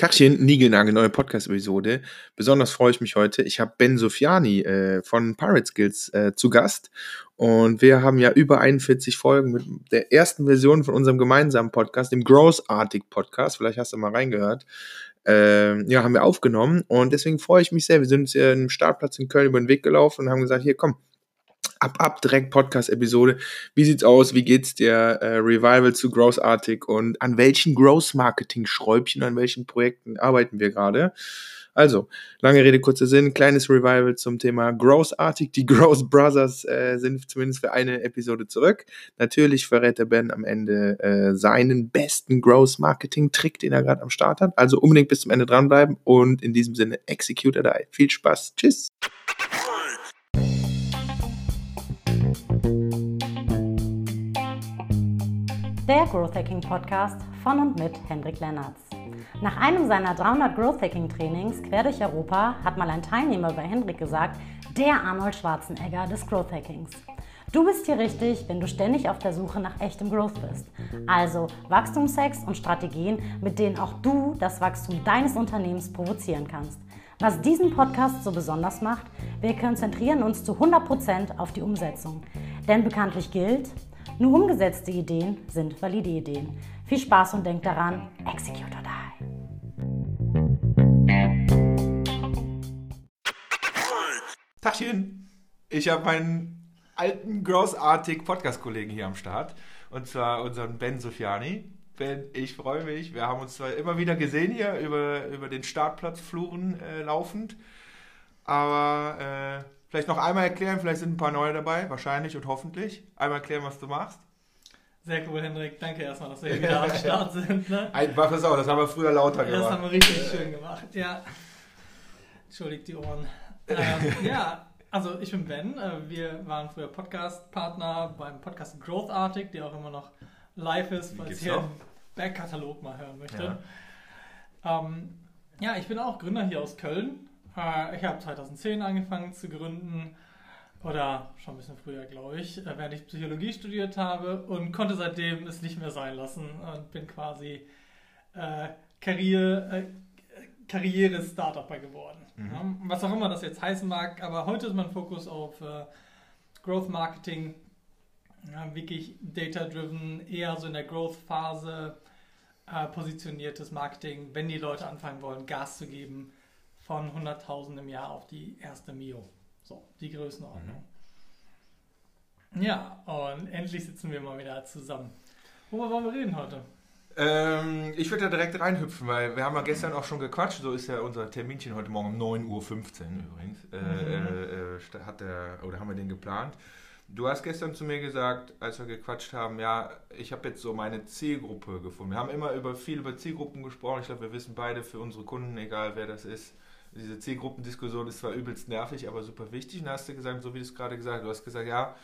Tachchen, Nigelnagel, neue Podcast-Episode. Besonders freue ich mich heute. Ich habe Ben Sofiani äh, von Pirate Skills äh, zu Gast. Und wir haben ja über 41 Folgen mit der ersten Version von unserem gemeinsamen Podcast, dem Grossartig Podcast. Vielleicht hast du mal reingehört. Äh, ja, haben wir aufgenommen. Und deswegen freue ich mich sehr. Wir sind uns ja im Startplatz in Köln über den Weg gelaufen und haben gesagt, hier komm, ab, ab, direkt Podcast-Episode. Wie sieht's aus? Wie geht's der äh, Revival zu Grossartig und an welchen Growth-Marketing-Schräubchen, an welchen Projekten arbeiten wir gerade? Also, lange Rede, kurzer Sinn, kleines Revival zum Thema Grossartig. Die Gross Brothers äh, sind zumindest für eine Episode zurück. Natürlich verrät der Ben am Ende äh, seinen besten Gross-Marketing-Trick, den er gerade am Start hat. Also unbedingt bis zum Ende dranbleiben und in diesem Sinne, execute die. Viel Spaß. Tschüss. Der Growth Hacking Podcast von und mit Hendrik Lennertz. Nach einem seiner 300 Growth Hacking Trainings quer durch Europa hat mal ein Teilnehmer bei Hendrik gesagt, der Arnold Schwarzenegger des Growth Hackings. Du bist hier richtig, wenn du ständig auf der Suche nach echtem Growth bist. Also Wachstumshacks und Strategien, mit denen auch du das Wachstum deines Unternehmens provozieren kannst. Was diesen Podcast so besonders macht, wir konzentrieren uns zu 100% auf die Umsetzung. Denn bekanntlich gilt, nur umgesetzte Ideen sind valide Ideen. Viel Spaß und denkt daran, execute or die. Tachchen, ich habe meinen alten großartig Podcast-Kollegen hier am Start. Und zwar unseren Ben Sofiani. Ben, ich freue mich. Wir haben uns zwar immer wieder gesehen hier über, über den Startplatzfluren äh, laufend. Aber äh, Vielleicht noch einmal erklären, vielleicht sind ein paar neue dabei, wahrscheinlich und hoffentlich. Einmal erklären, was du machst. Sehr cool, Hendrik. Danke erstmal, dass wir hier wieder am Start sind. Ne? Ein waches auch, das haben wir früher lauter gemacht. Das haben wir richtig schön gemacht, ja. Entschuldigt die Ohren. Ähm, ja, also ich bin Ben. Äh, wir waren früher Podcast-Partner beim Podcast Growthartig, der auch immer noch live ist, falls ihr einen Backkatalog mal hören möchtet. Ja. Ähm, ja, ich bin auch Gründer hier aus Köln ich habe 2010 angefangen zu gründen oder schon ein bisschen früher, glaube ich, äh, während ich Psychologie studiert habe und konnte seitdem es nicht mehr sein lassen und bin quasi äh, Karriere, äh, Karriere-Startupper geworden. Mhm. Was auch immer das jetzt heißen mag, aber heute ist mein Fokus auf äh, Growth Marketing, ja, wirklich data-driven, eher so in der Growth-Phase äh, positioniertes Marketing, wenn die Leute anfangen wollen, Gas zu geben von 100.000 im Jahr auf die erste Mio. So, die Größenordnung. Mhm. Ja, und endlich sitzen wir mal wieder zusammen. Worüber wollen wir reden heute? Ähm, ich würde da direkt reinhüpfen, weil wir haben ja gestern auch schon gequatscht. So ist ja unser Terminchen heute Morgen um 9.15 Uhr übrigens. Äh, mhm. äh, hat der, oder haben wir den geplant. Du hast gestern zu mir gesagt, als wir gequatscht haben, ja, ich habe jetzt so meine Zielgruppe gefunden. Wir haben immer über viel über Zielgruppen gesprochen. Ich glaube, wir wissen beide für unsere Kunden, egal wer das ist, diese Zielgruppendiskussion ist zwar übelst nervig, aber super wichtig. Und da hast du gesagt, so wie du es gerade gesagt hast, du hast gesagt, ja,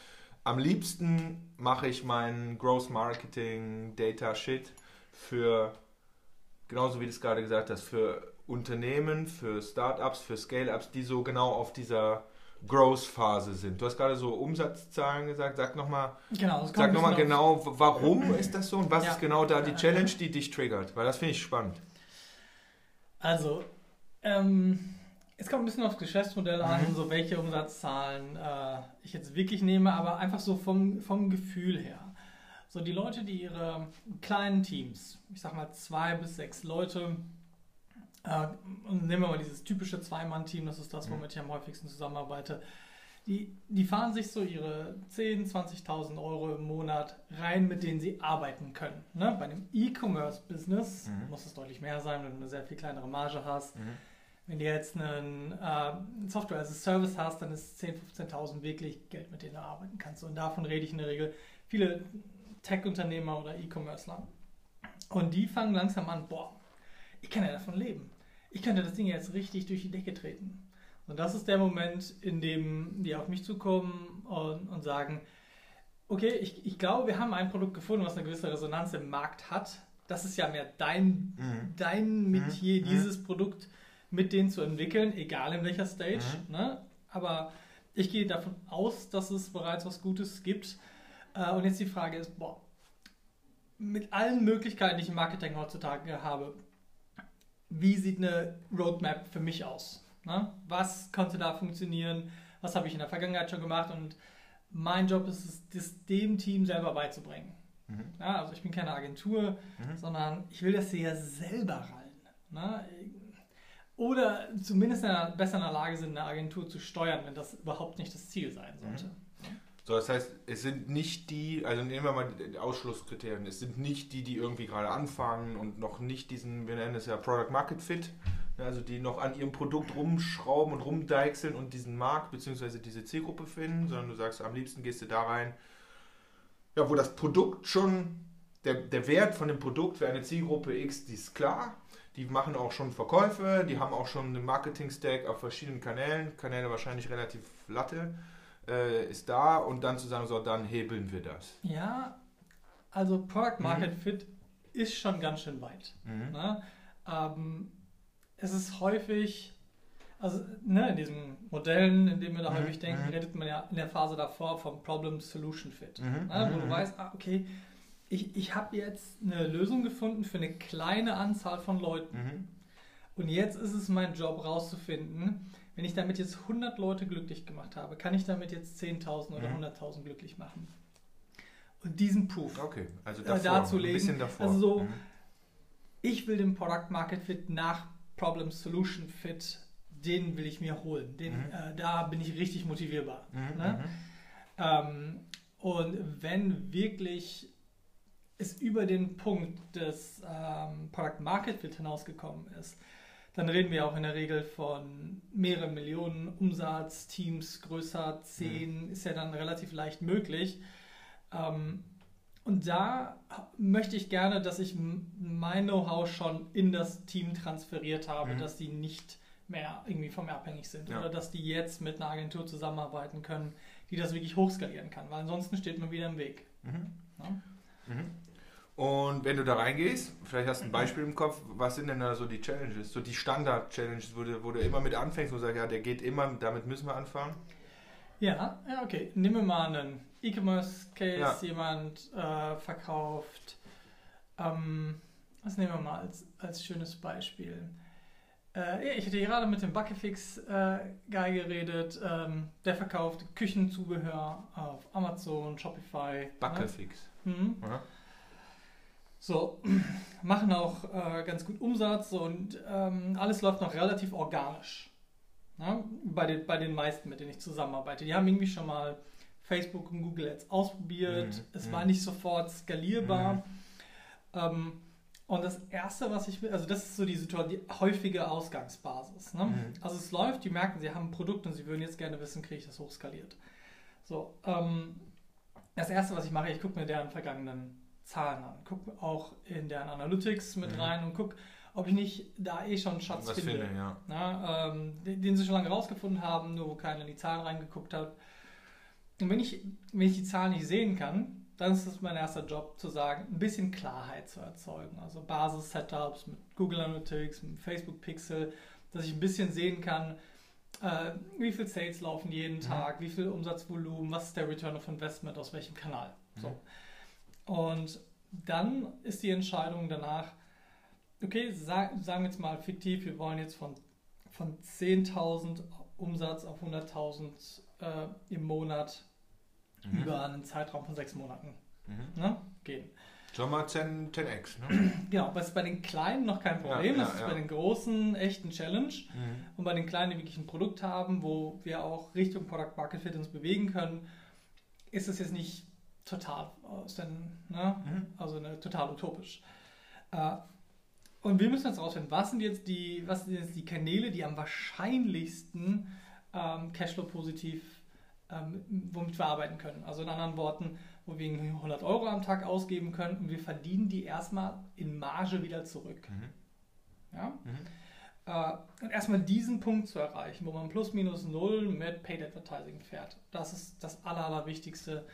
am liebsten mache ich meinen Growth Marketing Data Shit für, genauso wie du es gerade gesagt hast, für Unternehmen, für Startups, für Scale-Ups, die so genau auf dieser Growth-Phase sind. Du hast gerade so Umsatzzahlen gesagt. Sag nochmal genau, sag noch mal genau, warum ist das so und was ja. ist genau da die Challenge, die dich triggert? Weil das finde ich spannend. Also, ähm, es kommt ein bisschen aufs Geschäftsmodell an, mhm. so welche Umsatzzahlen äh, ich jetzt wirklich nehme, aber einfach so vom, vom Gefühl her. So die Leute, die ihre kleinen Teams, ich sag mal zwei bis sechs Leute, äh, nehmen wir mal dieses typische Zwei-Mann-Team, das ist das, mhm. womit ich am häufigsten zusammenarbeite, die, die fahren sich so ihre 10.000, 20.000 Euro im Monat rein, mit denen sie arbeiten können. Ne? Bei einem E-Commerce-Business mhm. muss es deutlich mehr sein, wenn du eine sehr viel kleinere Marge hast. Mhm. Wenn du jetzt einen äh, Software as a Service hast, dann ist 10.000, 15.000 wirklich Geld, mit denen du arbeiten kannst. Und davon rede ich in der Regel viele Tech-Unternehmer oder E-Commercer. Und die fangen langsam an, boah, ich kann ja davon leben. Ich könnte das Ding jetzt richtig durch die Decke treten. Und das ist der Moment, in dem die auf mich zukommen und, und sagen, okay, ich, ich glaube, wir haben ein Produkt gefunden, was eine gewisse Resonanz im Markt hat. Das ist ja mehr dein, mhm. dein Metier, mhm. dieses Produkt mit denen zu entwickeln, egal in welcher Stage. Mhm. Ne? Aber ich gehe davon aus, dass es bereits was Gutes gibt. Äh, und jetzt die Frage ist, boah, mit allen Möglichkeiten, die ich im Marketing heutzutage habe, wie sieht eine Roadmap für mich aus? Ne? Was konnte da funktionieren? Was habe ich in der Vergangenheit schon gemacht? Und mein Job ist es, das dem Team selber beizubringen. Mhm. Ja, also ich bin keine Agentur, mhm. sondern ich will, dass sie ja selber rein. Ne? Oder zumindest in einer, besser in der Lage sind, eine Agentur zu steuern, wenn das überhaupt nicht das Ziel sein sollte. Mhm. So, das heißt, es sind nicht die, also nehmen wir mal die Ausschlusskriterien, es sind nicht die, die irgendwie gerade anfangen und noch nicht diesen, wir nennen es ja Product Market Fit, ne, also die noch an ihrem Produkt rumschrauben und rumdeichseln und diesen Markt bzw. diese Zielgruppe finden, sondern du sagst, am liebsten gehst du da rein, ja, wo das Produkt schon, der, der Wert von dem Produkt für eine Zielgruppe X, die ist klar, die machen auch schon Verkäufe, die haben auch schon einen Marketing-Stack auf verschiedenen Kanälen, Kanäle wahrscheinlich relativ latte äh, ist da und dann zu sagen, so, dann hebeln wir das. Ja, also Product Market mhm. Fit ist schon ganz schön weit. Mhm. Ne? Ähm, es ist häufig, also ne, in diesen Modellen, in denen wir da mhm. häufig denken, mhm. redet man ja in der Phase davor vom Problem Solution Fit. Mhm. Ne? Wo du mhm. weißt, ah, okay, ich, ich habe jetzt eine Lösung gefunden für eine kleine Anzahl von Leuten. Und jetzt ist es mein Job rauszufinden, wenn ich damit jetzt 100 Leute glücklich gemacht habe, kann ich damit jetzt 10.000 oder mhm. 100.000 glücklich machen. Und diesen Proof okay, also äh, davor, darzulegen. Ein bisschen davor. Also so, mhm. ich will den Product Market Fit nach Problem Solution Fit, den will ich mir holen. Den, mhm. äh, da bin ich richtig motivierbar. Mhm, ne? Mhm. Ähm, und wenn wirklich es über den Punkt des ähm, Product Market Fit hinausgekommen ist, dann reden wir auch in der Regel von mehreren Millionen Umsatz, Teams größer, 10 mhm. ist ja dann relativ leicht möglich. Ähm, und da möchte ich gerne, dass ich mein Know-how schon in das Team transferiert habe, mhm. dass die nicht mehr irgendwie von mir abhängig sind ja. oder dass die jetzt mit einer Agentur zusammenarbeiten können, die das wirklich hochskalieren kann, weil ansonsten steht man wieder im Weg. Mhm. Ja? Mhm. Und wenn du da reingehst, vielleicht hast du ein Beispiel im Kopf, was sind denn da so die Challenges, so die Standard-Challenges, wo du, wo du immer mit anfängst und sagst, ja, der geht immer, damit müssen wir anfangen? Ja, ja okay. Nehmen wir mal einen E-Commerce-Case, ja. jemand äh, verkauft, ähm, was nehmen wir mal als, als schönes Beispiel? Äh, ich hatte gerade mit dem Buckefix-Guy äh, geredet, ähm, der verkauft Küchenzubehör auf Amazon, Shopify. Buckefix? Ne? Mhm. So, machen auch äh, ganz gut Umsatz und ähm, alles läuft noch relativ organisch. Ne? Bei, den, bei den meisten, mit denen ich zusammenarbeite. Die haben irgendwie schon mal Facebook und Google Ads ausprobiert. Mhm. Es mhm. war nicht sofort skalierbar. Mhm. Ähm, und das Erste, was ich will, also das ist so die, Situation, die häufige Ausgangsbasis. Ne? Mhm. Also es läuft, die merken, sie haben ein Produkt und sie würden jetzt gerne wissen, kriege ich das hochskaliert. So, ähm, das Erste, was ich mache, ich gucke mir deren vergangenen Zahlen an. Guck auch in deren Analytics mit mhm. rein und guck, ob ich nicht da eh schon einen Schatz finde, finde ja. Na, ähm, den, den, sie schon lange rausgefunden haben, nur wo keiner in die Zahlen reingeguckt hat. Und wenn ich, wenn ich die Zahlen nicht sehen kann, dann ist es mein erster Job zu sagen, ein bisschen Klarheit zu erzeugen. Also Basis-Setups mit Google Analytics, mit Facebook Pixel, dass ich ein bisschen sehen kann, äh, wie viel Sales laufen jeden mhm. Tag, wie viel Umsatzvolumen, was ist der Return of Investment, aus welchem Kanal. Mhm. So. Und dann ist die Entscheidung danach, okay, sag, sagen wir jetzt mal fiktiv, wir wollen jetzt von, von 10.000 Umsatz auf 100.000 äh, im Monat mhm. über einen Zeitraum von sechs Monaten mhm. ne, gehen. Schon mal 10, 10x, ne? Genau, das ist bei den Kleinen noch kein Problem, ja, ja, das ist ja. bei den Großen echt ein Challenge. Mhm. Und bei den Kleinen, die wirklich ein Produkt haben, wo wir auch Richtung Product Market Fit uns bewegen können, ist es jetzt nicht total aus den, ne? Mhm. also ne, total utopisch. Äh, und wir müssen jetzt rausfinden, was sind jetzt die, was sind jetzt die Kanäle, die am wahrscheinlichsten ähm, Cashflow-positiv, ähm, womit wir arbeiten können. Also in anderen Worten, wo wir 100 Euro am Tag ausgeben können und wir verdienen die erstmal in Marge wieder zurück. Mhm. Ja? Mhm. Äh, und erstmal diesen Punkt zu erreichen, wo man plus minus null mit Paid Advertising fährt. Das ist das Aller, Allerwichtigste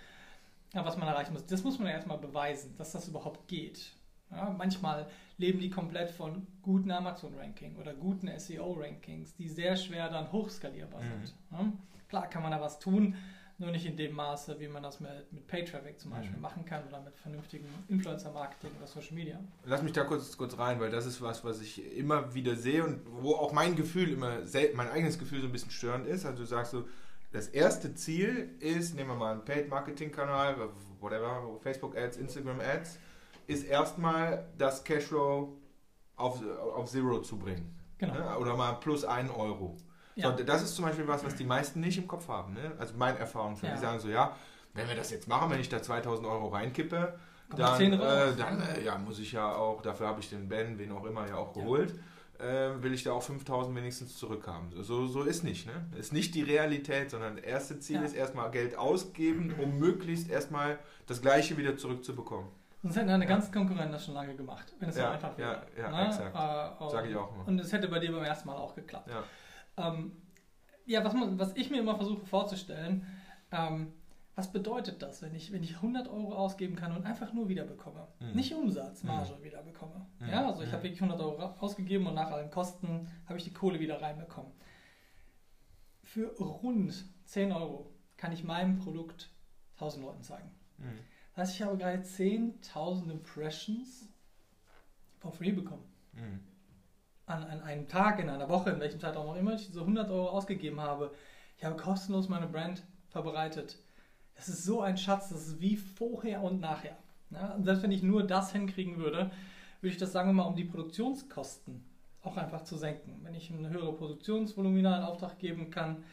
was man erreichen muss. Das muss man erstmal beweisen, dass das überhaupt geht. Ja, manchmal leben die komplett von guten Amazon-Ranking oder guten SEO-Rankings, die sehr schwer dann hochskalierbar mhm. sind. Ja, klar kann man da was tun. Nur nicht in dem Maße, wie man das mit, mit Pay-Traffic zum Beispiel Mhm. machen kann oder mit vernünftigem Influencer-Marketing oder Social Media. Lass mich da kurz, kurz rein, weil das ist was, was ich immer wieder sehe und wo auch mein Gefühl immer, mein eigenes Gefühl so ein bisschen störend ist. Also du sagst so, das erste Ziel ist, nehmen wir mal einen Paid-Marketing-Kanal, whatever, Facebook-Ads, Instagram-Ads, ist erstmal das Cashflow auf, auf Zero zu bringen. Genau. Ne? Oder mal plus einen Euro. Ja. So, das ist zum Beispiel was, was die meisten nicht im Kopf haben. Ne? Also meine Erfahrung schon. Ja. Die sagen so, ja, wenn wir das jetzt machen, wenn ich da 2000 Euro reinkippe, Kommt dann, 10 raus. äh, dann äh, ja, muss ich ja auch, dafür habe ich den Ben, wen auch immer, ja auch Ja. geholt, äh, will ich da auch 5000 wenigstens zurückhaben. So, so, so ist nicht. Ne? Ist nicht die Realität, sondern das erste Ziel Ja. ist erstmal Geld ausgeben, um möglichst erstmal das Gleiche wieder zurückzubekommen. Sonst hätten deine ganzen Konkurrenten das schon lange gemacht, wenn es so Ja, einfach ja, wäre. ja, Ne? exakt. Äh, Sag ich auch immer. Und es hätte bei dir beim ersten Mal auch geklappt. Ja. Ähm, ja, was, man, was ich mir immer versuche vorzustellen, ähm, was bedeutet das, wenn ich, wenn ich 100 Euro ausgeben kann und einfach nur wiederbekomme? Mhm. Nicht Umsatz, Marge wiederbekomme. Mhm. Ja, also ich Mhm. habe wirklich 100 Euro ausgegeben und nach allen Kosten habe ich die Kohle wieder reinbekommen. Für rund 10 Euro kann ich meinem Produkt 1000 Leuten zeigen. Mhm. Das heißt, ich habe gerade 10.000 Impressions for free bekommen. Mhm. An, an einem Tag, in einer Woche, in welchem Zeitraum auch immer ich diese 100 Euro ausgegeben habe. Ich habe kostenlos meine Brand verbreitet. Das ist so ein Schatz, das ist wie vorher und nachher. Ja, und selbst wenn ich nur das hinkriegen würde, würde ich das, sagen wir mal, um die Produktionskosten auch einfach zu senken. Wenn ich eine höhere Produktionsvolumina in Auftrag geben kann,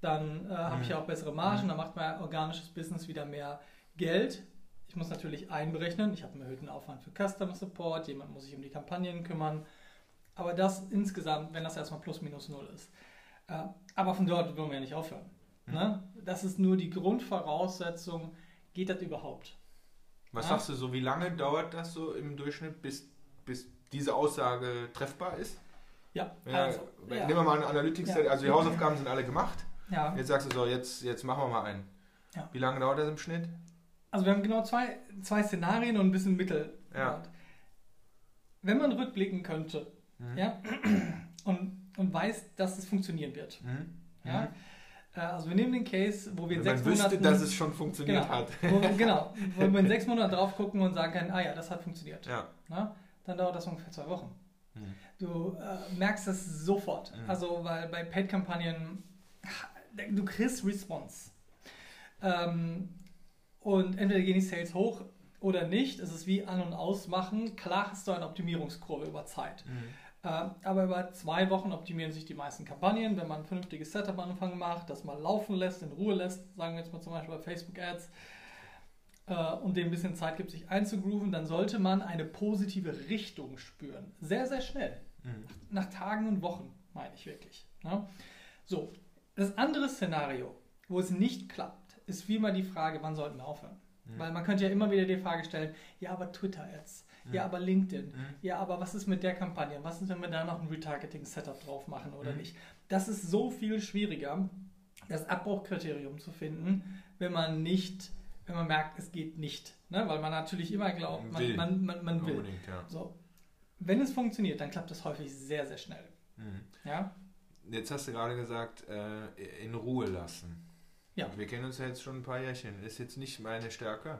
dann äh, habe ich Mhm. ja auch bessere Margen, dann macht mein organisches Business wieder mehr Geld. Ich muss natürlich einberechnen, ich habe einen erhöhten Aufwand für Customer Support, jemand muss sich um die Kampagnen kümmern. Aber das insgesamt, wenn das erstmal plus minus null ist. Äh, aber von dort wollen wir ja nicht aufhören. Mhm. Ne? Das ist nur die Grundvoraussetzung, geht das überhaupt? Was Ja. sagst du so, wie lange dauert das so im Durchschnitt, bis, bis diese Aussage treffbar ist? Ja, also, wir- ja. Nehmen wir mal einen Analytics, Ja. also die Hausaufgaben sind alle gemacht. ja. Jetzt sagst du so, jetzt, jetzt machen wir mal einen. Ja. Wie lange dauert das im Schnitt? Also wir haben genau zwei, zwei Szenarien und ein bisschen Mittel. Ja. Wenn man rückblicken könnte Mhm. ja, und, und weiß, dass es funktionieren wird. Mhm. Ja? Mhm. Äh, Also wir nehmen den Case, wo wir in sechs wüsste, Monaten... dass es schon funktioniert genau, hat. Wo, genau, wo wir in sechs Monaten drauf gucken und sagen können, ah ja, das hat funktioniert. Ja. Na, dann dauert das ungefähr zwei Wochen. Mhm. Du äh, merkst das sofort. Mhm. Also, weil bei Paid-Kampagnen, du kriegst Response. Ähm, und entweder gehen die Sales hoch oder nicht. Es ist wie an- und ausmachen. Klar hast du eine Optimierungskurve über Zeit. Mhm. Äh, aber über zwei Wochen optimieren sich die meisten Kampagnen. Wenn man ein vernünftiges Setup am Anfang macht, das mal laufen lässt, in Ruhe lässt, sagen wir jetzt mal zum Beispiel bei Facebook Ads, äh, und dem ein bisschen Zeit gibt, sich einzugrooven, dann sollte man eine positive Richtung spüren. Sehr, sehr schnell. Mhm. Nach Tagen und Wochen, meine ich wirklich. Ja? So, das andere Szenario, wo es nicht klappt, ist wie immer die Frage, wann sollten wir aufhören? Mhm. Weil man könnte ja immer wieder die Frage stellen, ja, aber Twitter-Ads, ja, Mhm. aber LinkedIn, Mhm. ja, aber was ist mit der Kampagne? Was ist, wenn wir da noch ein Retargeting-Setup drauf machen oder Mhm. nicht? Das ist so viel schwieriger, das Abbruchkriterium zu finden, wenn man nicht, wenn man merkt, es geht nicht. Ne? Weil man natürlich immer glaubt, man, Will. man, man, man will. Unbedingt, ja. So. Wenn es funktioniert, dann klappt das häufig sehr, sehr schnell. Mhm. Ja? Jetzt hast du gerade gesagt, äh, in Ruhe lassen. Ja. Wir kennen uns ja jetzt schon ein paar Jährchen. Ist jetzt nicht meine Stärke,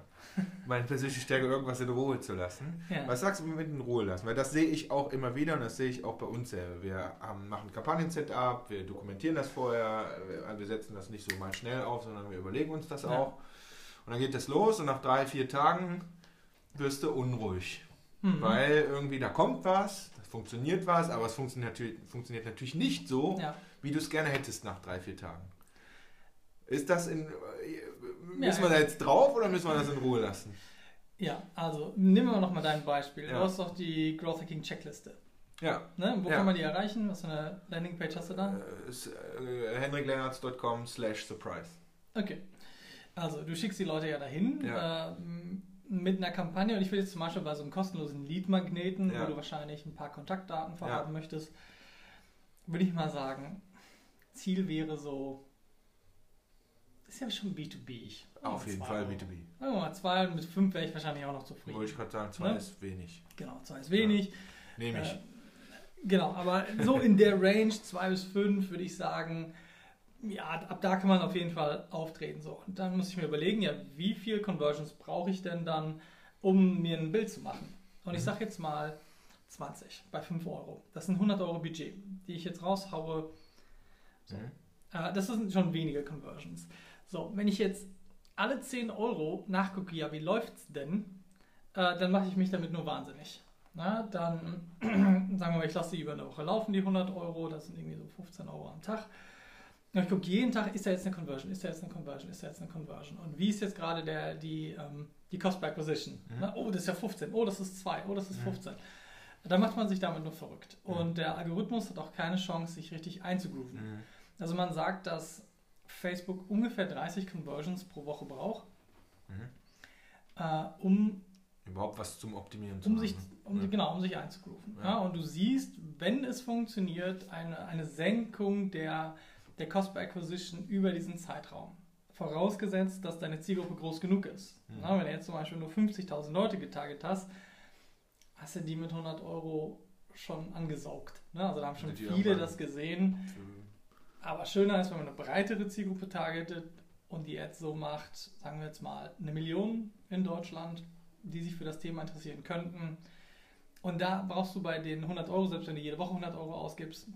meine persönliche Stärke, irgendwas in Ruhe zu lassen. Ja. Was sagst du mit in Ruhe lassen? Weil das sehe ich auch immer wieder und das sehe ich auch bei uns selber. Wir haben, machen Kampagnen-Setup, wir dokumentieren das vorher, wir, wir setzen das nicht so mal schnell auf, sondern wir überlegen uns das Ja. auch. Und dann geht das los und nach drei, vier Tagen wirst du unruhig. Mhm. Weil irgendwie da kommt was, das funktioniert was, aber es funktioniert natürlich, funktioniert natürlich nicht so, ja. wie du es gerne hättest nach drei, vier Tagen. Ist das in. äh, Müssen wir da jetzt drauf oder müssen wir das in Ruhe lassen? ja, also nehmen wir nochmal dein Beispiel. Ja. Du hast doch die Growth Hacking Checkliste. Ja. Ne? Wo Ja. kann man die erreichen? Was für eine Landingpage hast du da? Äh, äh, henriklennartz.com slash surprise. Okay. Also, du schickst die Leute ja dahin Ja. ähm, mit einer Kampagne und ich will jetzt zum Beispiel bei so einem kostenlosen Lead-Magneten, wo du wahrscheinlich ein paar Kontaktdaten verraten möchtest, würde ich mal sagen, Ziel wäre so, ist ja schon B2B. Auf jeden Fall Euro. B2B. Sagen wir mal zwei mit fünf wäre ich wahrscheinlich auch noch zufrieden. Wollte ich gerade sagen, zwei Ne? ist wenig. Genau, zwei ist wenig. Nehme ich. Äh, genau, aber so in der Range zwei bis fünf würde ich sagen, ja, ab da kann man auf jeden Fall auftreten. So. Und dann muss ich mir überlegen, ja, wie viel Conversions brauche ich denn dann, um mir ein Bild zu machen? Und ich sage jetzt mal 20 bei 5 Euro. Das sind 100 Euro Budget, die ich jetzt raushaue. So. Mhm. Äh, das sind schon wenige Conversions. So, wenn ich jetzt alle 10 Euro nachgucke, ja, wie läuft es denn, äh, dann mache ich mich damit nur wahnsinnig. Na, dann sagen wir mal, ich lasse die über eine Woche laufen, die 100 Euro, das sind irgendwie so 15 Euro am Tag. Und ich gucke jeden Tag, ist da jetzt eine Conversion, ist da jetzt eine Conversion, ist da jetzt eine Conversion. Und wie ist jetzt gerade der, die, ähm, die Cost per Acquisition? Mhm. Na, oh, das ist ja 15, oh, das ist 2, oh, das ist 15. Mhm. Da macht man sich damit nur verrückt. Mhm. Und der Algorithmus hat auch keine Chance, sich richtig einzugrooven. Mhm. Also man sagt, dass Facebook ungefähr 30 Conversions pro Woche braucht, mhm. äh, um überhaupt was zum Optimieren zu um Sich, um, ja. Genau, um sich einzugrooven. Ja. ja. und du siehst, wenn es funktioniert, eine, eine Senkung der, der Cost per Acquisition über diesen Zeitraum. Vorausgesetzt, dass deine Zielgruppe groß genug ist. Mhm. Wenn du jetzt zum Beispiel nur 50.000 Leute getarget hast, hast du die mit 100 Euro schon angesaugt. Ne? Also da haben schon viele das gesehen. Aber schöner ist, wenn man eine breitere Zielgruppe targetet und die Ads so macht, sagen wir jetzt mal eine Million in Deutschland, die sich für das Thema interessieren könnten. Und da brauchst du bei den 100 Euro, selbst wenn du jede Woche 100 Euro ausgibst,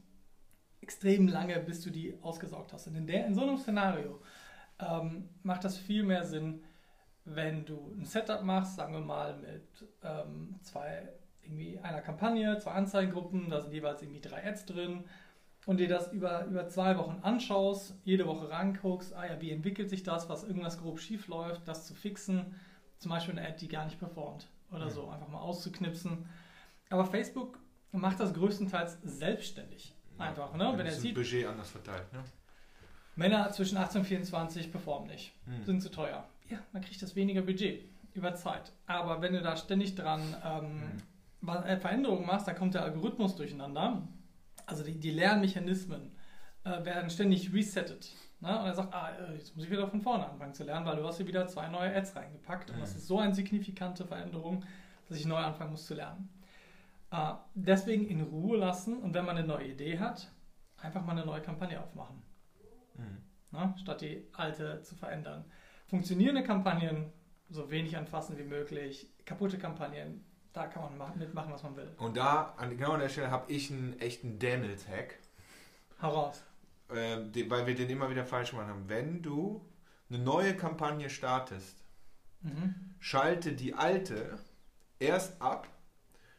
extrem lange, bis du die ausgesaugt hast. Und in, der, in so einem Szenario ähm, macht das viel mehr Sinn, wenn du ein Setup machst, sagen wir mal mit ähm, zwei, irgendwie einer Kampagne, zwei Anzeigengruppen, da sind jeweils irgendwie drei Ads drin und dir das über, über zwei Wochen anschaust, jede Woche ranguckst, ah ja, wie entwickelt sich das, was irgendwas grob schief läuft, das zu fixen, zum Beispiel eine Ad, die gar nicht performt oder mhm. so, einfach mal auszuknipsen. Aber Facebook macht das größtenteils selbstständig. Einfach, ne? Wenn er sieht, Budget anders verteilt, ne? Männer zwischen 18 und 24 performen nicht, mhm. sind zu teuer. Ja, dann kriegt das weniger Budget über Zeit. Aber wenn du da ständig dran ähm, mhm. Veränderungen machst, dann kommt der Algorithmus durcheinander also die, die Lernmechanismen äh, werden ständig resettet. Ne? Und er sagt, ah, äh, jetzt muss ich wieder von vorne anfangen zu lernen, weil du hast hier wieder zwei neue Ads reingepackt. Mhm. Und das ist so eine signifikante Veränderung, dass ich neu anfangen muss zu lernen. Äh, deswegen in Ruhe lassen und wenn man eine neue Idee hat, einfach mal eine neue Kampagne aufmachen. Mhm. Ne? Statt die alte zu verändern. Funktionierende Kampagnen so wenig anfassen wie möglich. Kaputte Kampagnen da kann man machen, mitmachen, was man will. Und da, an, genau an der Stelle, habe ich einen echten Daniels-Hack. Heraus. Äh, die, weil wir den immer wieder falsch gemacht haben. Wenn du eine neue Kampagne startest, mhm. schalte die alte erst ab,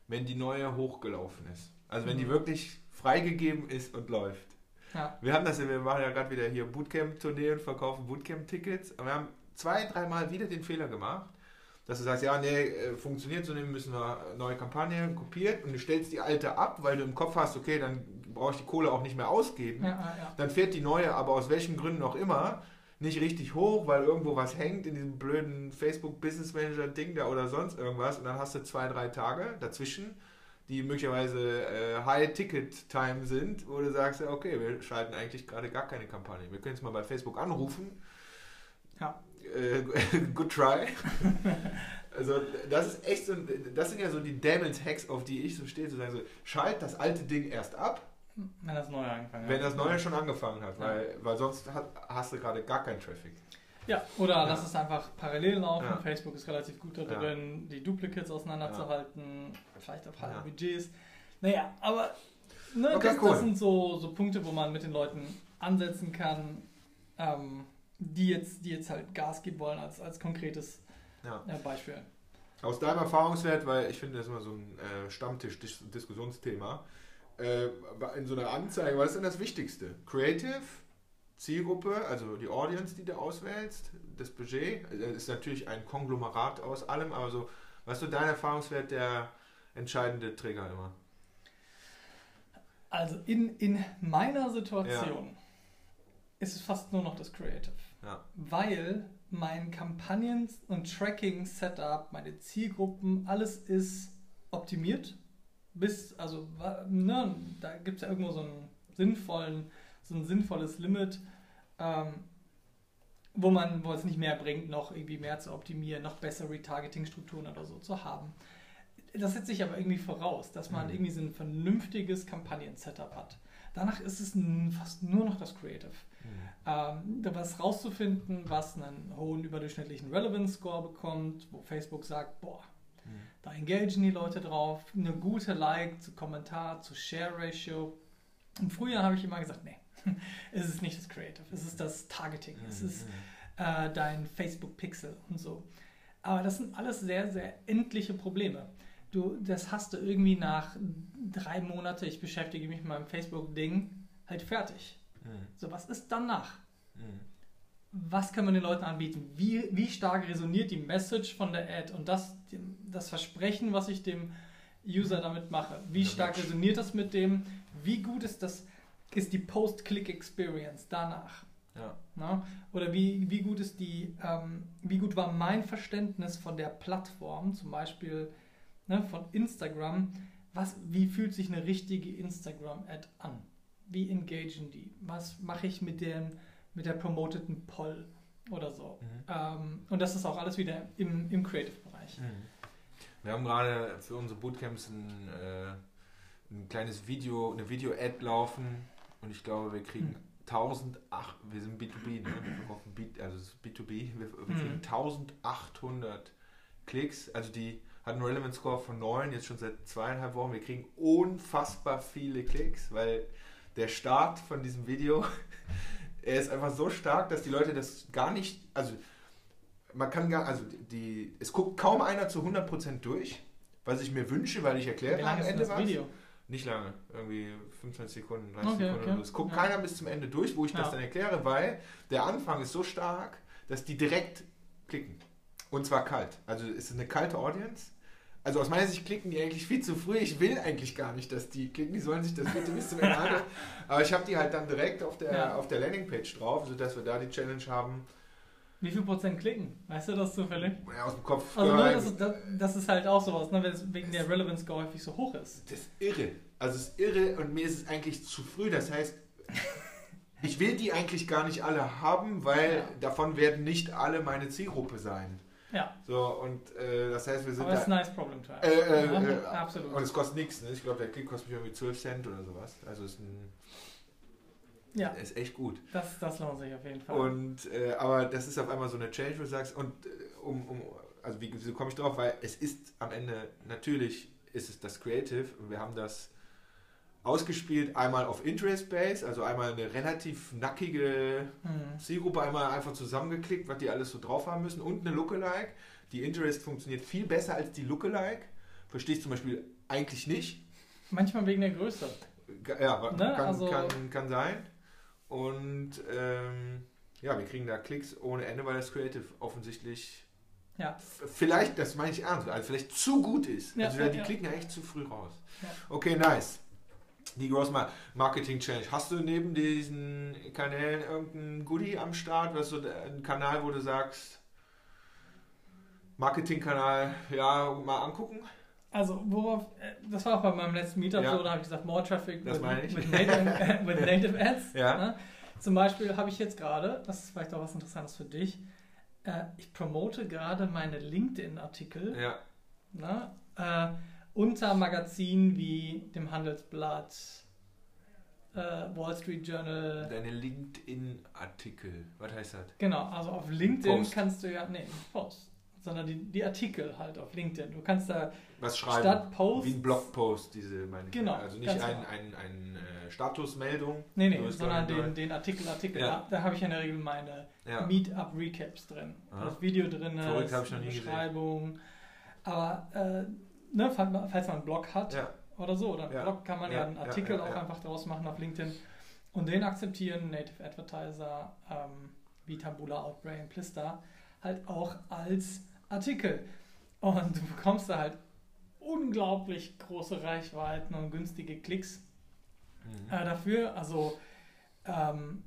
wenn die neue hochgelaufen ist. Also wenn mhm. die wirklich freigegeben ist und läuft. Ja. Wir haben das, wir machen ja gerade wieder hier Bootcamp-Tournee und verkaufen Bootcamp-Tickets. wir haben zwei, dreimal wieder den Fehler gemacht dass du sagst, ja, nee, äh, funktioniert so, müssen wir neue Kampagne kopiert und du stellst die alte ab, weil du im Kopf hast, okay, dann brauche ich die Kohle auch nicht mehr ausgeben. Ja, ja. Dann fährt die neue, aber aus welchen Gründen auch immer, nicht richtig hoch, weil irgendwo was hängt in diesem blöden Facebook Business Manager Ding da oder sonst irgendwas und dann hast du zwei, drei Tage dazwischen, die möglicherweise äh, High-Ticket-Time sind, wo du sagst, okay, wir schalten eigentlich gerade gar keine Kampagne. Wir können es mal bei Facebook anrufen. Ja äh, good try. Also das ist echt so, das sind ja so die Damage Hacks, auf die ich so stehe, zu sagen so, schalt das alte Ding erst ab. Wenn das neue angefangen hat. Wenn das neue schon angefangen hat, ja. weil, weil sonst hat, hast du gerade gar keinen Traffic. Ja, oder ja. lass es einfach parallel laufen. Ja. Facebook ist relativ gut da drin, die Duplicates auseinanderzuhalten, vielleicht auf halbe Budgets. Naja, aber ne, okay, das, cool. das, sind so, so Punkte, wo man mit den Leuten ansetzen kann. Ähm, die jetzt, die jetzt halt Gas geben wollen als, als konkretes ja. äh, Beispiel. Aus deinem Erfahrungswert, weil ich finde, das ist immer so ein äh, Stammtisch-Diskussionsthema, äh, in so einer Anzeige, was ist denn das Wichtigste? Creative, Zielgruppe, also die Audience, die du auswählst, das Budget, das ist natürlich ein Konglomerat aus allem, aber so, was ist so dein Erfahrungswert der entscheidende Trigger immer? Also in, in meiner Situation ja. ist es fast nur noch das Creative. Ja. Weil mein Kampagnen- und Tracking-Setup, meine Zielgruppen, alles ist optimiert. Bis, also, ne, da gibt es ja irgendwo so einen sinnvollen, so ein sinnvolles Limit, ähm, wo man, wo es nicht mehr bringt, noch irgendwie mehr zu optimieren, noch bessere Retargeting-Strukturen oder so zu haben. das setzt sich aber irgendwie voraus, dass man Mhm. irgendwie so ein vernünftiges Kampagnen-Setup hat. Danach ist es fast nur noch das Creative. Ähm, da was rauszufinden, was einen hohen überdurchschnittlichen Relevance Score bekommt, wo Facebook sagt, boah, da engagieren die Leute drauf, eine gute Like zu Kommentar, zu Share Ratio. Im Frühjahr habe ich immer gesagt, nee, es ist nicht das Creative, es ist das Targeting, es ist äh, dein Facebook Pixel und so. Aber das sind alles sehr, sehr endliche Probleme. Du, das hast du irgendwie nach drei Monaten, ich beschäftige mich mit meinem Facebook-Ding, halt fertig. So, was ist danach? Was kann man den Leuten anbieten? Wie, wie stark resoniert die Message von der Ad und das, das Versprechen, was ich dem User damit mache? Wie stark resoniert das mit dem? Wie gut ist das, ist die Post-Click-Experience danach? Ja. Na? Oder wie, wie gut ist die, ähm, wie gut war mein Verständnis von der Plattform, zum Beispiel ne, von Instagram? Was, wie fühlt sich eine richtige Instagram-Ad an? Wie engagen die? Was mache ich mit, dem, mit der promoteten Poll oder so? Mhm. Ähm, und das ist auch alles wieder im, im Creative-Bereich. Wir haben gerade für unsere Bootcamps ein, äh, ein kleines Video, eine Video-Ad laufen und ich glaube, wir kriegen Hm. 1008, wir sind B2B, ne? wir verkaufen B, also es ist B2B, wir, wir Hm. kriegen 1800 Klicks, also die hat einen Relevant Score von 9, jetzt schon seit zweieinhalb Wochen, wir kriegen unfassbar viele Klicks, weil der Start von diesem Video, er ist einfach so stark, dass die Leute das gar nicht, also man kann gar, also die, es guckt kaum einer zu 100% durch, was ich mir wünsche, weil ich erkläre Wie lange ist denn das was. Video? Nicht lange, irgendwie 25 Sekunden, 30 Okay, Sekunden. okay. Es guckt Ja. keiner bis zum Ende durch, wo ich das Ja. dann erkläre, weil der Anfang ist so stark, dass die direkt klicken. Und zwar kalt. Also es ist eine kalte Audience. Also aus meiner Sicht klicken die eigentlich viel zu früh. Ich will eigentlich gar nicht, dass die klicken. Die sollen sich das bitte bis zum Ende anhören. Aber ich habe die halt dann direkt auf der, Ja. auf der Landingpage drauf, sodass wir da die Challenge haben. Wie viel Prozent klicken? Weißt du das zufällig? Ja, aus dem Kopf. Also äh, das, ist, das, das ist halt auch sowas, ne, wenn es wegen der Relevance Score häufig so hoch ist. Das ist irre. Also es ist irre und mir ist es eigentlich zu früh. Das heißt, ich will die eigentlich gar nicht alle haben, weil Ja. davon werden nicht alle meine Zielgruppe sein. Ja, So, und äh, das heißt, wir sind aber das ist ein da. nice problem to have. Äh, äh, ja, äh, absolut. Und es kostet nichts, ne? Ich glaube, der Klick kostet mich irgendwie 12 Cent oder sowas. Also ist, ein, ja, ist echt gut. das, das lohnt sich auf jeden Fall. Und äh, aber das ist auf einmal so eine Challenge, wo du sagst, und äh, um, um also wie, wieso komme ich drauf? Weil es ist am Ende, natürlich ist es das Creative und wir haben das ausgespielt, einmal auf Interest Base, also einmal eine relativ nackige Hm. Zielgruppe, einmal einfach zusammengeklickt, was die alles so drauf haben müssen und eine Lookalike. Die Interest funktioniert viel besser als die Lookalike. Verstehe ich zum Beispiel eigentlich nicht. Manchmal wegen der Größe. Ja, Ne, kann, also- kann, kann sein. Und ähm, ja, wir kriegen da Klicks ohne Ende, weil das Creative offensichtlich Ja. vielleicht, das meine ich ernst, also vielleicht zu gut ist. Ja, also die ja. klicken ja echt zu früh raus. Okay, nice. Die Gross Ma- Marketing Challenge. Hast du neben diesen Kanälen irgendein Goodie am Start? Was so ein Kanal, wo du sagst, Marketingkanal, ja, mal angucken? Also, worauf, äh, das war auch bei meinem letzten Meetup Ja. so, da habe ich gesagt, more traffic Das with, with, native, with native ads. Ja. Ne? Zum Beispiel habe ich jetzt gerade, das ist vielleicht auch was Interessantes für dich, äh, ich promote gerade meine LinkedIn-Artikel Ja, ne? äh, unter Magazinen wie dem Handelsblatt, äh, Wall Street Journal. deine LinkedIn-Artikel. Was heißt das? Genau, also auf LinkedIn Post. kannst du ja, nee, nicht Post, sondern die, die Artikel halt auf LinkedIn. Du kannst da Was schreiben? statt Post, Wie ein Blogpost, diese meine ich. Genau, Also nicht ein, genau. ein, ein äh, Statusmeldung. nee, nee, sondern den, den Artikel, Artikel, Ja. da, da habe ich in der Regel meine Ja. Meetup-Recaps drin. Aha. Das Video drin, Verrückt, ich noch nie gesehen. Beschreibung. Aber äh, ne, falls man einen Blog hat ja. oder so, oder einen Ja. Blog kann man ja, einen Artikel auch einfach draus machen auf LinkedIn und den akzeptieren Native Advertiser ähm, wie Tabula, Outbrain, Plister halt auch als Artikel. Und du bekommst da halt unglaublich große Reichweiten und günstige Klicks Mhm. äh, dafür. Also ähm,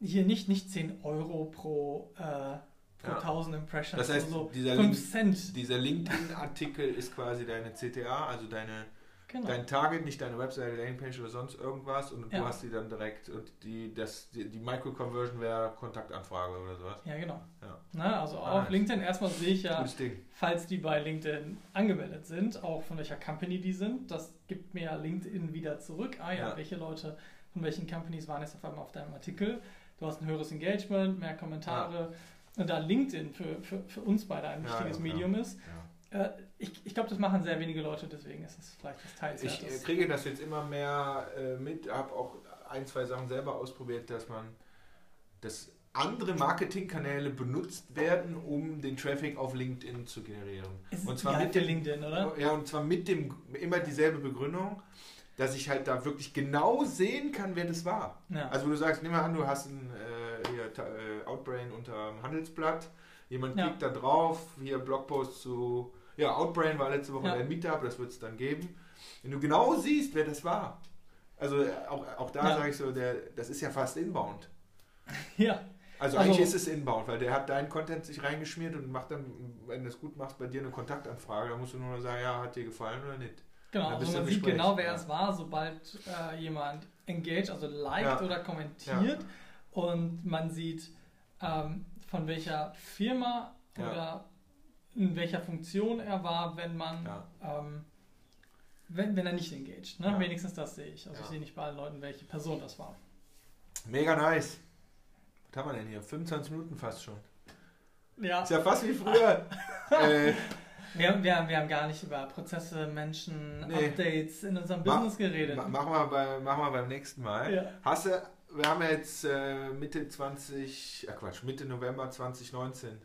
hier nicht, nicht 10 Euro pro, äh, pro Ja. 1000 Impressions, Das heißt, so dieser 5 Link- Cent. Dieser LinkedIn-Artikel ist quasi deine CTA, also deine genau. dein Target, nicht deine Webseite, Landingpage oder sonst irgendwas und ja. du hast die dann direkt und die, das, die, die Micro-Conversion wäre Kontaktanfrage oder sowas. Ja, genau. Ja. Na, also ah, auf LinkedIn erstmal sehe ich ja, falls die bei LinkedIn angemeldet sind, auch von welcher Company die sind. Das gibt mir ja LinkedIn wieder zurück. Ah ja, ja. welche Leute von welchen Companies waren jetzt auf einmal auf deinem Artikel. Du hast ein höheres Engagement, mehr Kommentare. Ja. Und da LinkedIn für, für, für uns beide ein wichtiges Medium ist, äh, ich, ich glaube, das machen sehr wenige Leute, deswegen ist es vielleicht das Teil. Ich äh, kriege das jetzt immer mehr äh, mit, habe auch ein, zwei Sachen selber ausprobiert, dass man das andere Marketingkanäle benutzt werden, um den Traffic auf LinkedIn zu generieren. Ist und zwar mit dem, LinkedIn, oder? Ja, und zwar mit dem immer dieselbe Begründung, dass ich halt da wirklich genau sehen kann, wer das war. Ja. Also wo du sagst, nimm mal an, du hast ein äh, hier, äh, Outbrain unter dem Handelsblatt, jemand klickt ja. da drauf, hier Blogpost zu ja, Outbrain war letzte Woche ja. ein Meetup, das wird es dann geben. Wenn du genau siehst, wer das war, also äh, auch, auch da ja. sage ich so, der, das ist ja fast inbound. Ja. Also, also eigentlich ist es inbound, weil der hat deinen Content sich reingeschmiert und macht dann, wenn du es gut machst, bei dir eine Kontaktanfrage. Da musst du nur sagen, ja, hat dir gefallen oder nicht. Genau, also man sieht genau, wer ja. es war, sobald äh, jemand engaged, also liked ja. oder kommentiert. Ja. Und man sieht, ähm, von welcher Firma oder in welcher Funktion er war, wenn man, ja. ähm, wenn, wenn er nicht engaged. Ne? Ja. Wenigstens das sehe ich. Also ja. ich sehe nicht bei allen Leuten, welche Person das war. Mega nice. Was haben wir denn hier? 25 Minuten fast schon. Ja. Ist ja fast wie früher. äh, wir, wir, wir haben gar nicht über Prozesse, Menschen, nee. Updates in unserem Business geredet. Ma machen, wir bei, machen wir beim nächsten Mal. Ja. Hast du, wir haben ja jetzt äh, Mitte 20, äh Quatsch, Mitte November 2019.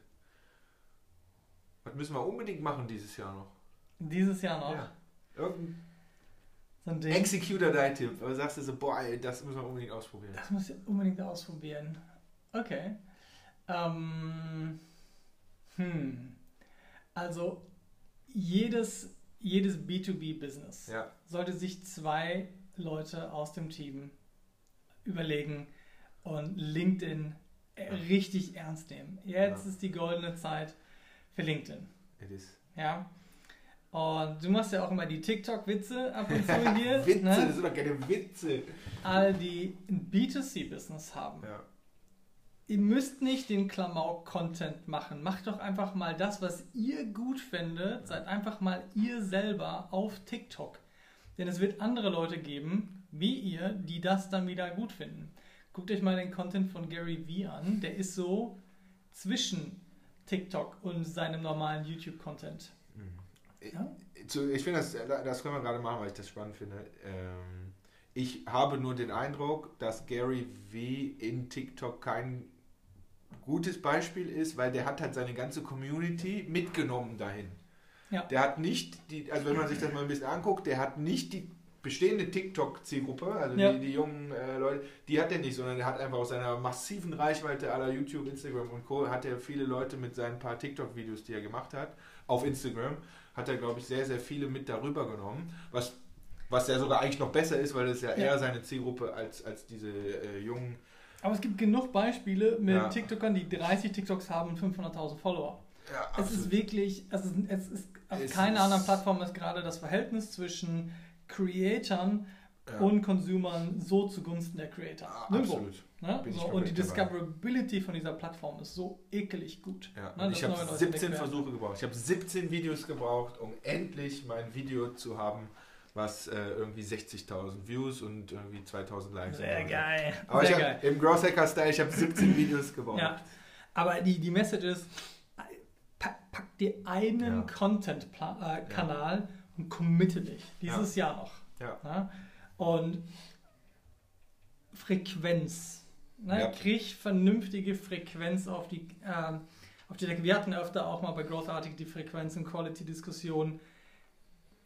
Was müssen wir unbedingt machen dieses Jahr noch? Dieses Jahr noch? Ja. Irgendein so ein Ding. Executor dein Tipp. Aber sagst du so, boah, ey, das müssen wir unbedingt ausprobieren. Das muss ich unbedingt ausprobieren. Okay. Ähm, hm. Also jedes, jedes B2B-Business ja. sollte sich zwei Leute aus dem Team überlegen und LinkedIn ja. richtig ernst nehmen. Jetzt ja. ist die goldene Zeit für LinkedIn. It is. Ja. Und du machst ja auch immer die TikTok-Witze ab und zu hier. Witze, ne? das sind doch keine Witze. All die ein B2C-Business haben. Ja. Ihr müsst nicht den Klamauk-Content machen. Macht doch einfach mal das, was ihr gut findet. Seid einfach mal ihr selber auf TikTok. Denn es wird andere Leute geben, wie ihr, die das dann wieder gut finden. Guckt euch mal den Content von Gary Vee an. Der ist so zwischen TikTok und seinem normalen YouTube-Content. Mhm. Ja? Ich finde, das, das können wir gerade machen, weil ich das spannend finde. Ähm, ich habe nur den Eindruck, dass Gary V in TikTok kein gutes Beispiel ist, weil der hat halt seine ganze Community mitgenommen dahin. Ja. Der hat nicht die, also wenn man sich das mal ein bisschen anguckt, der hat nicht die bestehende TikTok-Zielgruppe, also ja. die, die, jungen äh, Leute, die hat er nicht, sondern er hat einfach aus seiner massiven Reichweite aller YouTube, Instagram und Co. hat er viele Leute mit seinen paar TikTok-Videos, die er gemacht hat, auf Instagram, hat er, glaube ich, sehr, sehr viele mit darüber genommen, was, was ja sogar eigentlich noch besser ist, weil das ja, ja. eher seine Zielgruppe als, als diese äh, jungen. Aber es gibt genug Beispiele mit ja. TikTokern, die 30 TikToks haben und 500.000 Follower. Ja, es ist wirklich, es ist, es ist auf es keiner anderen Plattform ist gerade das Verhältnis zwischen Creatoren ja. und Consumern so zugunsten der Creator. Ja, absolut. Ne? So, und die Discoverability dabei. von dieser Plattform ist so ekelig gut. Ja. Ne? Ich habe 17 Versuche gebraucht. Ich habe 17 Videos gebraucht, um endlich mein Video zu haben, was äh, irgendwie 60.000 Views und irgendwie 2.000 Likes hat. Sehr geil. Aber Sehr ich hab, im Growth Hacker Style, ich habe 17 Videos gebraucht. Ja. Aber die, die Message ist, pack, pack dir einen Content-Kanal äh, und committe dich dieses ja. Jahr noch. Ja. ja. Und Frequenz. Ne? Ja. Krieg vernünftige Frequenz auf die, äh, auf die Decke. Wir hatten öfter auch mal bei Growthartig die Frequenz- und Quality-Diskussion.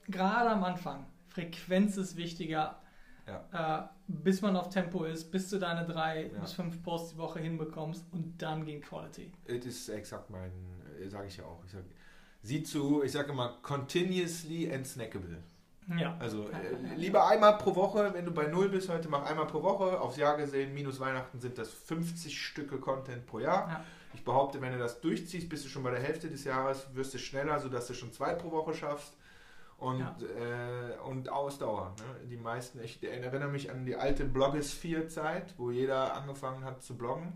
Gerade am Anfang. Frequenz ist wichtiger, ja. äh, bis man auf Tempo ist, bis du deine drei ja. bis fünf Posts die Woche hinbekommst und dann ging Quality. Das ist exakt mein, äh, sage ich ja auch. Ich sag, sieh zu, ich sage immer, continuously and snackable. Ja. Also äh, lieber einmal pro Woche, wenn du bei Null bist heute, mach einmal pro Woche. Aufs Jahr gesehen, minus Weihnachten sind das 50 Stücke Content pro Jahr. Ja. Ich behaupte, wenn du das durchziehst, bist du schon bei der Hälfte des Jahres, wirst du schneller, sodass du schon zwei pro Woche schaffst. und, Ja. äh, und Ausdauer. Ne? Die meisten, ich erinnere mich an die alte Blogosphere-Zeit, wo jeder angefangen hat zu bloggen.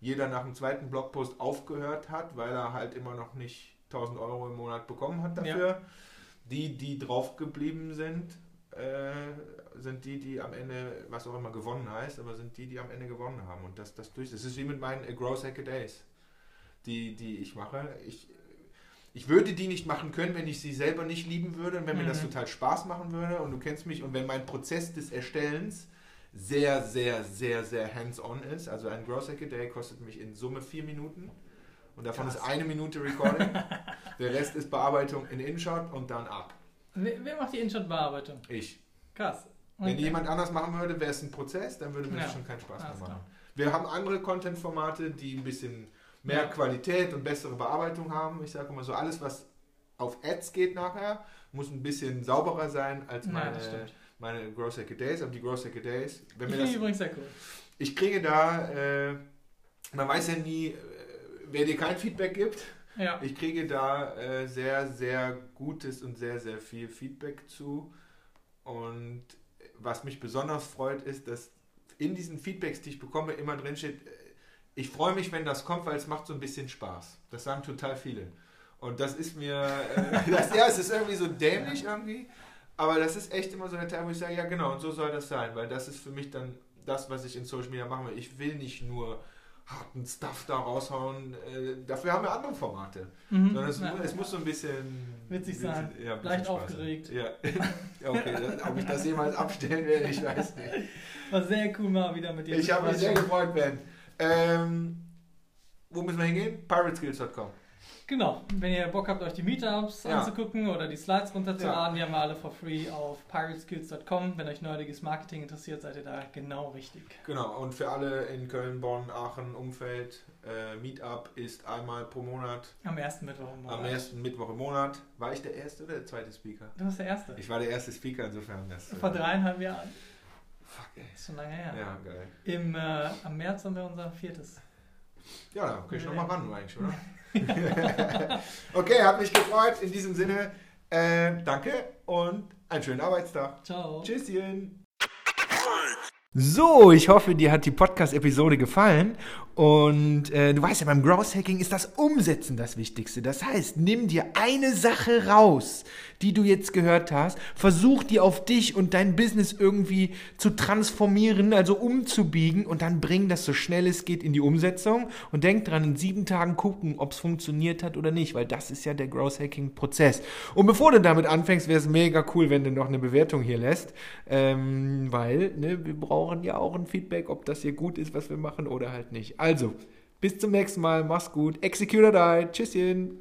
Jeder nach dem zweiten Blogpost aufgehört hat, weil er halt immer noch nicht 1000 Euro im Monat bekommen hat dafür. Die, die drauf geblieben sind, äh, sind die, die am Ende, was auch immer gewonnen heißt, aber sind die, die am Ende gewonnen haben. Und das, das durch. Das ist wie mit meinen äh, Grow Hacker Days, die, die ich mache. Ich, ich würde die nicht machen können, wenn ich sie selber nicht lieben würde und wenn mir das Mhm. total Spaß machen würde. Und du kennst mich und wenn mein Prozess des Erstellens sehr, sehr, sehr, sehr hands-on ist. Also ein Grow Hacker Day kostet mich in Summe vier Minuten. Und davon Krass. ist eine Minute Recording. Der Rest ist Bearbeitung in InShot und dann ab. Wer, macht die Inshot-Bearbeitung? Ich. Krass. Wenn Okay. jemand anders machen würde, wäre es ein Prozess, dann würde mir das Ja, schon keinen Spaß mehr machen. klar. Wir haben andere Content-Formate, die ein bisschen mehr Ja. Qualität und bessere Bearbeitung haben. Ich sage immer so, alles, was auf Ads geht nachher, muss ein bisschen sauberer sein als Ja, meine, stimmt. meine Gross Hacker Days. Aber die Gross Hacker Days, wenn Ich mir das, übrigens sehr cool. ich kriege da, äh, man weiß ja nie, wer dir kein Feedback gibt. Ja. Ich kriege da äh, sehr, sehr gutes und sehr, sehr viel Feedback zu. Und was mich besonders freut, ist, dass in diesen Feedbacks, die ich bekomme, immer drin steht, äh, ich freue mich, wenn das kommt, weil es macht so ein bisschen Spaß. Das sagen total viele. Und das ist mir, äh, das, ja, es ist irgendwie so dämlich irgendwie, aber das ist echt immer so der Teil, wo ich sage, ja genau, und so soll das sein, weil das ist für mich dann das, was ich in Social Media machen will. Ich will nicht nur harten Stuff da raushauen, äh, dafür haben wir andere Formate. Mhm. Sondern es, Ja. es muss so ein bisschen... Witzig bisschen- sein. Ja, Leicht aufgeregt. Ja. Okay, das, ob ich das jemals abstellen werde, ich weiß nicht. War sehr cool mal wieder mit dir. Ich habe mich sehr gefreut, Ben. Ähm, wo müssen wir hingehen? Pirateskills.com. Genau, wenn ihr Bock habt, euch die Meetups Ja. anzugucken oder die Slides runterzuladen, die haben wir alle for free auf pirateskills.com. Wenn euch nerdiges Marketing interessiert, seid ihr da genau richtig. Genau, und für alle in Köln, Bonn, Aachen, Umfeld, äh, Meetup ist einmal pro Monat, Am ersten Mittwoch im am Monat. ersten Mittwoch im Monat. War ich der erste oder der zweite Speaker? Du bist der Erste. Ich war der erste Speaker, insofern das. äh, Vor dreieinhalb Jahren. Fuck, ey. Ist schon lange her. Ja, geil. Im, äh, am März haben wir unser viertes. Ja, da kann ich Ja. nochmal ran, eigentlich, oder? okay, hat mich gefreut. In diesem Sinne, äh, danke und einen schönen Arbeitstag. Ciao. Tschüsschen. So, ich hoffe, dir hat die Podcast-Episode gefallen. Und äh, du weißt ja, beim Growth Hacking ist das Umsetzen das Wichtigste. Das heißt, nimm dir eine Sache raus, die du jetzt gehört hast, versuch die auf dich und dein Business irgendwie zu transformieren, also umzubiegen und dann bring das so schnell es geht in die Umsetzung und denk dran, in sieben Tagen gucken, ob es funktioniert hat oder nicht, weil das ist ja der Growth Hacking Prozess. Und bevor du damit anfängst, wäre es mega cool, wenn du noch eine Bewertung hier lässt, ähm, weil ne, wir brauchen ja auch ein Feedback, ob das hier gut ist, was wir machen oder halt nicht. Also, bis zum nächsten Mal, mach's gut, execute die, tschüsschen.